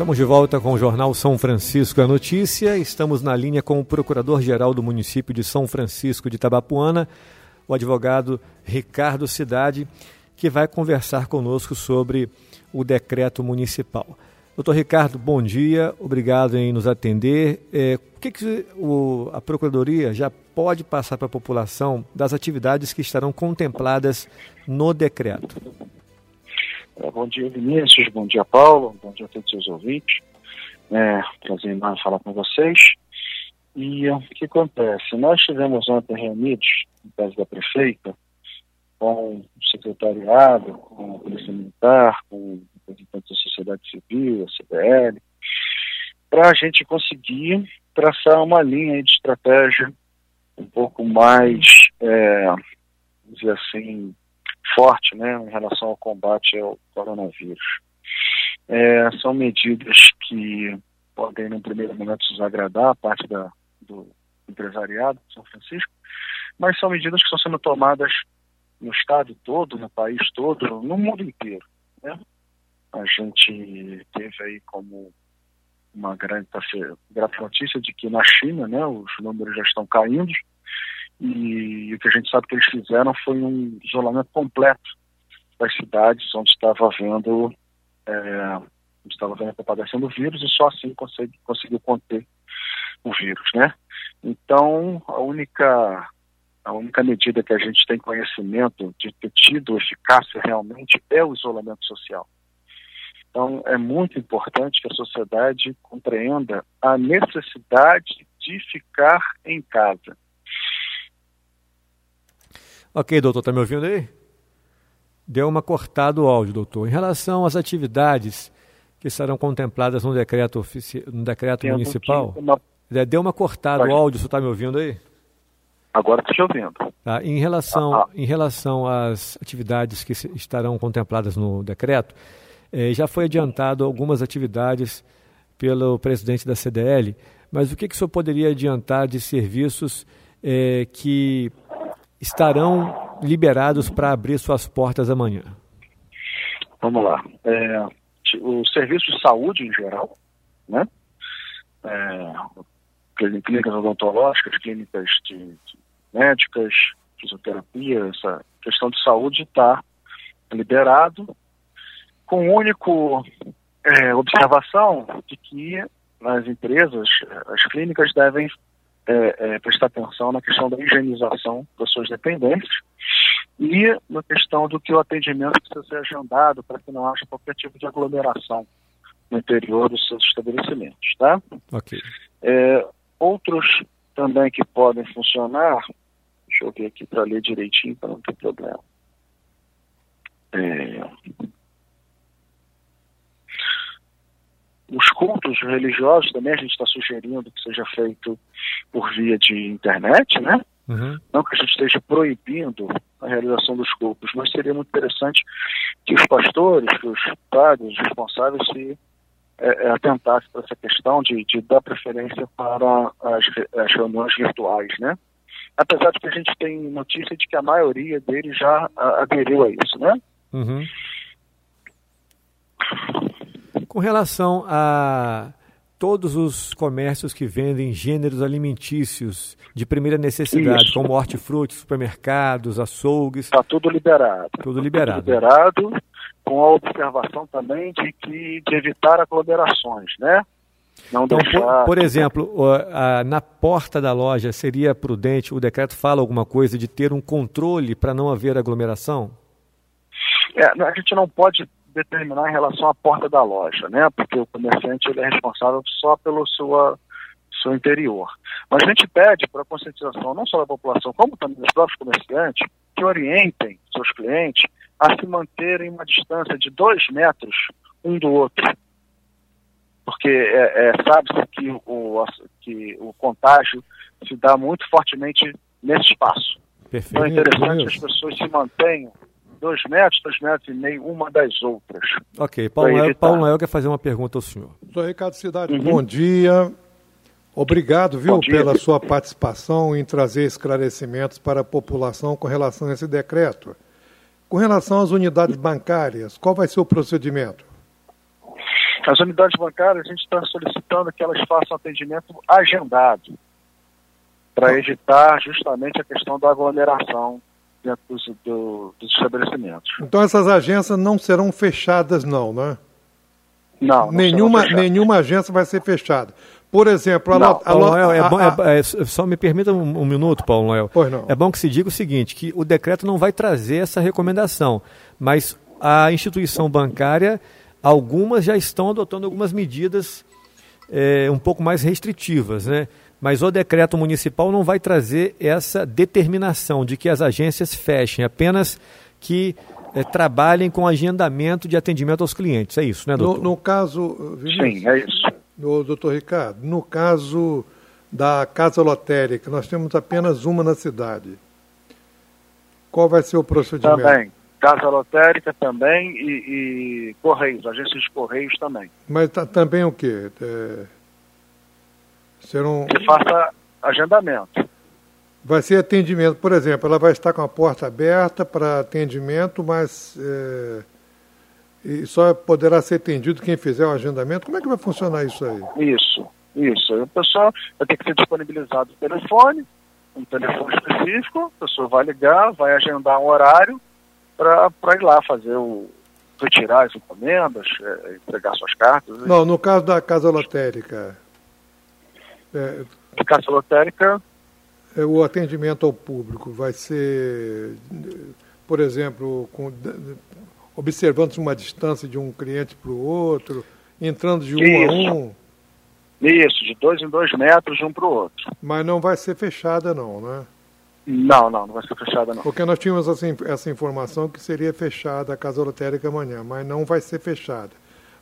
Estamos de volta com o Jornal São Francisco a Notícia. Estamos na linha com o Procurador-Geral do município de São Francisco de Tabapuana, o advogado Ricardo Cidade, que vai conversar conosco sobre o decreto municipal. Doutor Ricardo, bom dia, obrigado em nos atender. É, o que, que o, a Procuradoria já pode passar para a população das atividades que estarão contempladas no decreto? Bom dia, Vinícius. Bom dia, Paulo. Bom dia a todos os ouvintes. É, prazer em falar com vocês. E o que acontece? Nós tivemos ontem reunidos, no caso da prefeita, com o secretariado, com a Polícia Militar, com representantes da sociedade civil, a CBL, para a gente conseguir traçar uma linha de estratégia um pouco mais, é, dizer assim, forte né, em relação ao combate ao coronavírus. É, são medidas que podem, no primeiro momento, desagradar a parte da, do empresariado de São Francisco, mas são medidas que estão sendo tomadas no estado todo, no país todo, no mundo inteiro. Né? A gente teve aí como uma grande, grande notícia de que na China né, os números já estão caindo, e, o que a gente sabe que eles fizeram foi um isolamento completo das cidades onde estava havendo é, onde estava havendo a propagação do vírus e só assim consegui, conseguiu conter o vírus, né? Então a única a única medida que a gente tem conhecimento de ter tido eficácia realmente é o isolamento social. Então é muito importante que a sociedade compreenda a necessidade de ficar em casa Ok, doutor, está me ouvindo aí? Deu uma cortada o áudio, doutor. Em relação às atividades que serão contempladas no decreto, ofici... no decreto municipal, uma... É, deu uma cortada o áudio, você está me ouvindo aí? Agora estou te ouvindo. Tá. Em, relação, ah, ah. em relação às atividades que estarão contempladas no decreto, eh, já foi adiantado algumas atividades pelo presidente da CDL, mas o que, que o senhor poderia adiantar de serviços eh, que estarão liberados para abrir suas portas amanhã? Vamos lá. É, o serviço de saúde em geral, né? É, clínicas odontológicas, clínicas de, de médicas, fisioterapia, essa questão de saúde está liberado, com único é, observação de que as empresas, as clínicas devem é, é, prestar atenção na questão da higienização das suas dependentes e na questão do que o atendimento precisa ser agendado para que não haja qualquer tipo de aglomeração no interior dos seus estabelecimentos, tá? Ok. É, outros também que podem funcionar, deixa eu ver aqui para ler direitinho para não ter problema. É, Os cultos religiosos também a gente está sugerindo que seja feito por via de internet, né? Uhum. Não que a gente esteja proibindo a realização dos cultos, mas seria muito interessante que os pastores, que os padres responsáveis se é, é atentassem para essa questão de, de, dar preferência para as, as reuniões virtuais, né? Apesar de que a gente tem notícia de que a maioria deles já aderiu a isso, né? Uhum. Com relação a todos os comércios que vendem gêneros alimentícios de primeira necessidade, Isso. como hortifruti, supermercados, açougues. Está tudo liberado. Tudo liberado. Tudo liberado, com a observação também de, que, de evitar aglomerações, né? Não então, deixar... por, por, exemplo, na porta da loja seria prudente, o decreto fala alguma coisa de ter um controle para não haver aglomeração? É, a gente não pode determinar em relação à porta da loja, né? Porque o comerciante ele é responsável só pelo sua seu interior. Mas a gente pede para a conscientização não só da população, como também dos próprios comerciantes, que orientem seus clientes a se manterem uma distância de dois metros um do outro. Porque é, é, sabe-se que o, que o contágio se dá muito fortemente nesse espaço. Perfeito. Então é interessante que as pessoas se mantenham dois metros, dois metros e meio, uma das outras. Ok, Paulo Noel, Paulo Noel quer fazer uma pergunta ao senhor. Sou Ricardo Cidade, uhum. bom dia. Obrigado, viu, dia, pela sua participação em trazer esclarecimentos para a população com relação a esse decreto. Com relação às unidades bancárias, qual vai ser o procedimento? As unidades bancárias, a gente está solicitando que elas façam atendimento agendado, para evitar justamente a questão da aglomeração dentro dos, do, dos estabelecimentos. Então essas agências não serão fechadas, não, né? Não. não nenhuma, nenhuma agência vai ser fechada. Por exemplo, a, não, a, Paulo Noel, é bom, é, é, só me permita um, um, minuto, Paulo Noel. Pois não. É bom que se diga o seguinte, que o decreto não vai trazer essa recomendação, mas a instituição bancária, algumas já estão adotando algumas medidas é, um pouco mais restritivas, né? Mas o decreto municipal não vai trazer essa determinação de que as agências fechem, apenas que é, trabalhem com agendamento de atendimento aos clientes. É isso, né, doutor? No, no caso. Vinícius, Sim, é isso. No, doutor Ricardo, no caso da casa lotérica, nós temos apenas uma na cidade. Qual vai ser o procedimento? Também. Casa lotérica também e, e Correios, agências de Correios também. Mas tá, também o quê? É... Serão... Que faça agendamento. Vai ser atendimento, por exemplo, ela vai estar com a porta aberta para atendimento, mas é, e só poderá ser atendido quem fizer o agendamento. Como é que vai funcionar isso aí? Isso, isso. O pessoal vai ter que ser disponibilizado o telefone, um telefone específico, a pessoa vai ligar, vai agendar um horário para ir lá fazer o, retirar as encomendas, é, entregar suas cartas. Não, no caso da casa lotérica. É, casa lotérica. É, o atendimento ao público vai ser, por exemplo, com, observando uma distância de um cliente para o outro, entrando de um Isso. a um. Isso, de dois em dois metros de um para o outro. Mas não vai ser fechada não, né? Não, não, não vai ser fechada não. Porque nós tínhamos assim, essa informação que seria fechada a casa lotérica amanhã, mas não vai ser fechada.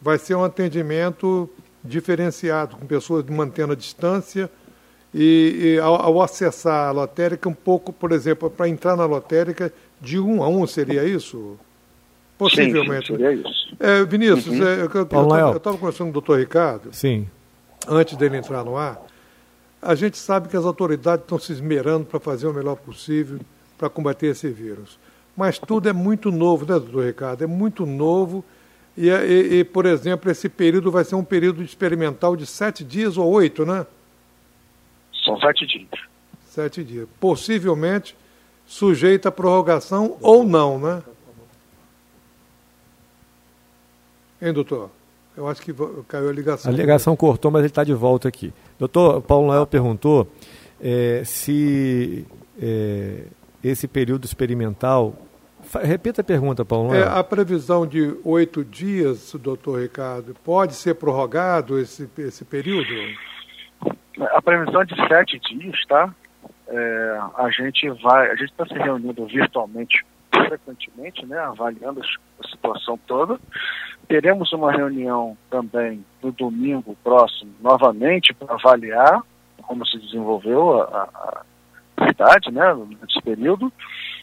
Vai ser um atendimento diferenciado, com pessoas mantendo a distância e, e ao, ao, acessar a lotérica, um pouco, por exemplo, para entrar na lotérica, de um a um, seria isso? Possivelmente. Sim, seria isso. É, Vinícius, uhum. é, eu estava conversando com o doutor Ricardo, Sim. antes dele entrar no ar, a gente sabe que as autoridades estão se esmerando para fazer o melhor possível para combater esse vírus. Mas tudo é muito novo, né, doutor Ricardo? É muito novo. E, e, e, por exemplo, esse período vai ser um período experimental de sete dias ou oito, né? São sete dias. Sete dias. Possivelmente sujeito à prorrogação ou não, né? Hein, doutor? Eu acho que caiu a ligação. A ligação cortou, mas ele está de volta aqui. Doutor, Paulo Noel perguntou é, se é, esse período experimental. Repita a pergunta, Paulo Noel. É, a previsão de oito dias, doutor Ricardo, pode ser prorrogado esse, esse período? A previsão é de sete dias, tá? É, a gente vai, a gente está se reunindo virtualmente frequentemente, né, avaliando a situação toda. Teremos uma reunião também no domingo próximo, novamente, para avaliar como se desenvolveu a, a cidade né, nesse período.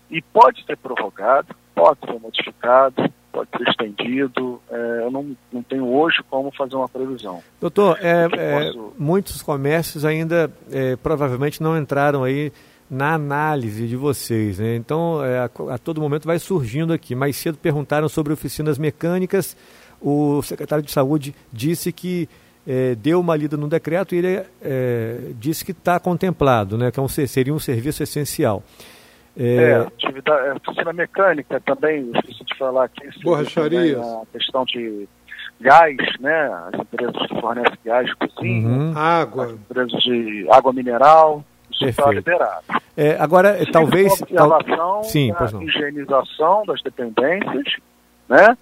E pode ser prorrogado, pode ser modificado, pode ser estendido. É, eu não, não tenho hoje como fazer uma previsão. Doutor, é, é, posso... muitos comércios ainda é, provavelmente não entraram aí na análise de vocês. Né? Então, é, a, a, todo momento vai surgindo aqui. Mais cedo perguntaram sobre oficinas mecânicas. O secretário de Saúde disse que é, deu uma lida no decreto e ele é, disse que está contemplado, né? que é um, seria um serviço essencial. É, é atividade, é, oficina mecânica também, esqueci de falar aqui. Borracharias. A questão de gás, né? As empresas que fornecem gás, cozinha, uhum. água. As empresas de água mineral, isso está liberado. É, agora, Sim, talvez. Observação Sim, da higienização das dependências, né?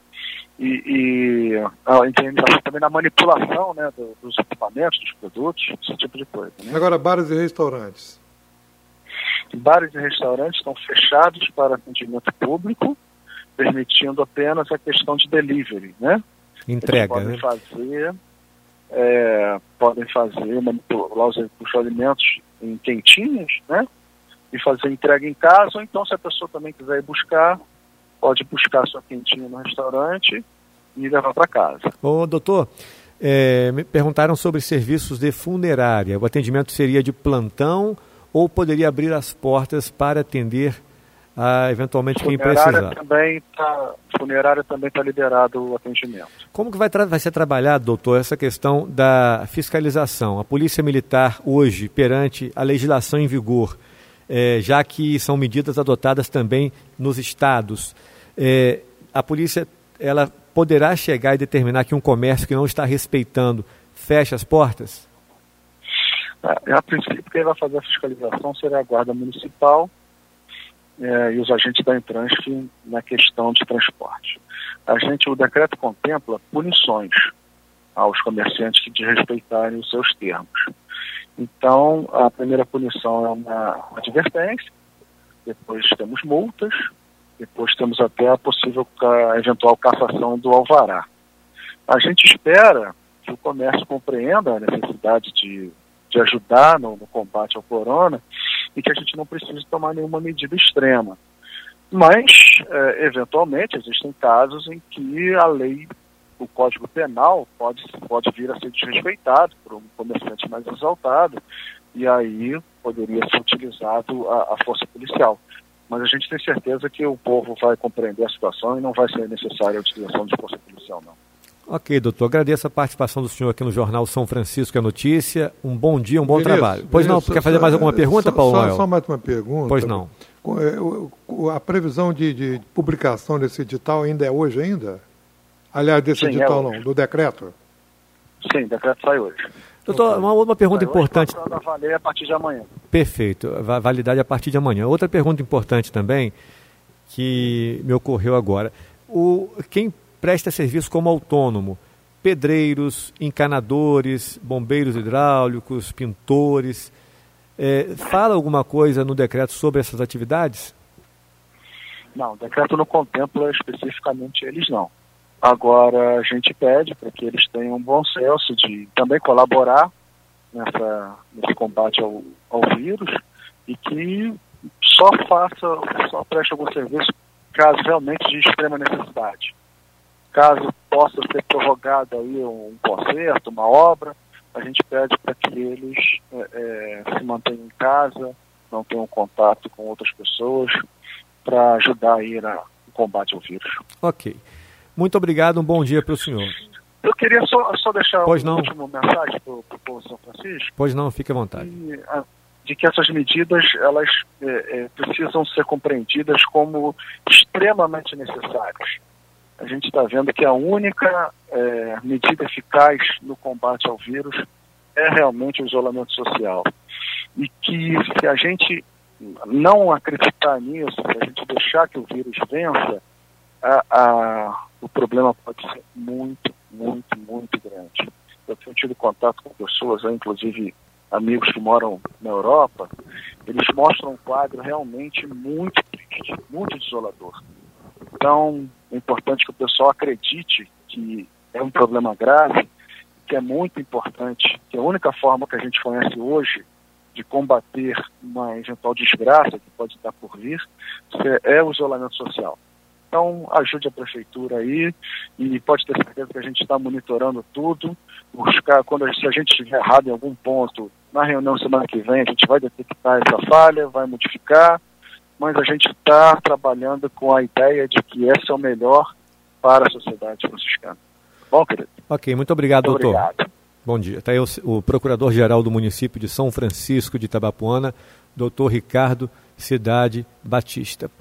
E, e a higienização também na manipulação né, dos equipamentos, dos produtos, esse tipo de coisa. Né? Agora, bares e restaurantes. Bares e restaurantes estão fechados para atendimento público, permitindo apenas a questão de delivery, né? Entrega, Eles podem né? fazer, é, podem fazer, manipular os, os alimentos em quentinhas, né? E fazer entrega em casa, ou então se a pessoa também quiser ir buscar, pode buscar sua quentinha no restaurante e levar para casa. Ô, doutor, é, me perguntaram sobre serviços de funerária. O atendimento seria de plantão ou poderia abrir as portas para atender a eventualmente quem precisar. Também tá, funerária também está liberado o atendimento. Como que vai, vai ser trabalhado, doutor, essa questão da fiscalização? A Polícia Militar hoje, perante a legislação em vigor, é, já que são medidas adotadas também nos estados, é, a polícia ela poderá chegar e determinar que um comércio que não está respeitando feche as portas? É, a princípio, quem vai fazer a fiscalização será a Guarda Municipal é, e os agentes da Entransf na questão de transporte. A gente, o decreto contempla punições aos comerciantes que desrespeitarem os seus termos. Então, a primeira punição é uma advertência, depois temos multas, depois temos até a possível, a eventual cassação do alvará. A gente espera que o comércio compreenda a necessidade de, de ajudar no, no combate ao corona e que a gente não precise tomar nenhuma medida extrema. Mas, é, eventualmente, existem casos em que a lei, o Código Penal, pode, pode vir a ser desrespeitado por um comerciante mais exaltado, e aí poderia ser utilizado a, a força policial. Mas a gente tem certeza que o povo vai compreender a situação e não vai ser necessária a utilização de força policial, não. Ok, doutor. Agradeço a participação do senhor aqui no Jornal São Francisco, a notícia. Um bom dia, um bom trabalho. Pois não, quer fazer mais alguma pergunta, Paulo só? Só mais uma pergunta. Pois não. É, a previsão de, de publicação desse edital ainda é hoje ainda? Aliás, desse Sim, edital é não, do decreto? Sim, o decreto sai hoje. Doutor, uma, uma pergunta sai importante. Hoje, valer a partir de amanhã. Perfeito, validade a partir de amanhã. Outra pergunta importante também, que me ocorreu agora. O, quem presta serviço como autônomo, pedreiros, encanadores, bombeiros hidráulicos, pintores. É, fala alguma coisa no decreto sobre essas atividades? Não, o decreto não contempla especificamente eles não. Agora a gente pede para que eles tenham um bom senso de também colaborar nessa, nesse combate ao, ao vírus e que só faça, só preste algum serviço caso realmente de extrema necessidade caso possa ser prorrogado aí um conserto, uma obra, a gente pede para que eles é, é, se mantenham em casa, não tenham contato com outras pessoas, para ajudar aí no combate ao vírus. Ok. Muito obrigado, um bom dia para o senhor. Eu queria só, só deixar pois uma não. última mensagem para o povo de São Francisco. Pois não, fique à vontade. De, de que essas medidas elas é, é, precisam ser compreendidas como extremamente necessárias a gente está vendo que a única é, medida eficaz no combate ao vírus é realmente o isolamento social. E que se a gente não acreditar nisso, se a gente deixar que o vírus vença, a, a, o problema pode ser muito, muito, muito grande. Eu tenho tido contato com pessoas, inclusive amigos que moram na Europa, eles mostram um quadro realmente muito triste, muito desolador. Então, é importante que o pessoal acredite que é um problema grave, que é muito importante, que a única forma que a gente conhece hoje de combater uma eventual desgraça que pode estar por vir é o isolamento social. Então, ajude a prefeitura aí e pode ter certeza que a gente está monitorando tudo. Buscar, quando, se a gente estiver errado em algum ponto, na reunião semana que vem, a gente vai detectar essa falha, vai modificar mas a gente está trabalhando com a ideia de que esse é o melhor para a sociedade franciscana. Bom, querido? Ok, muito obrigado, muito doutor. Obrigado. Bom dia. Está aí o, o Procurador-Geral do município de São Francisco de Itabapuana, doutor Ricardo Cidade Batista.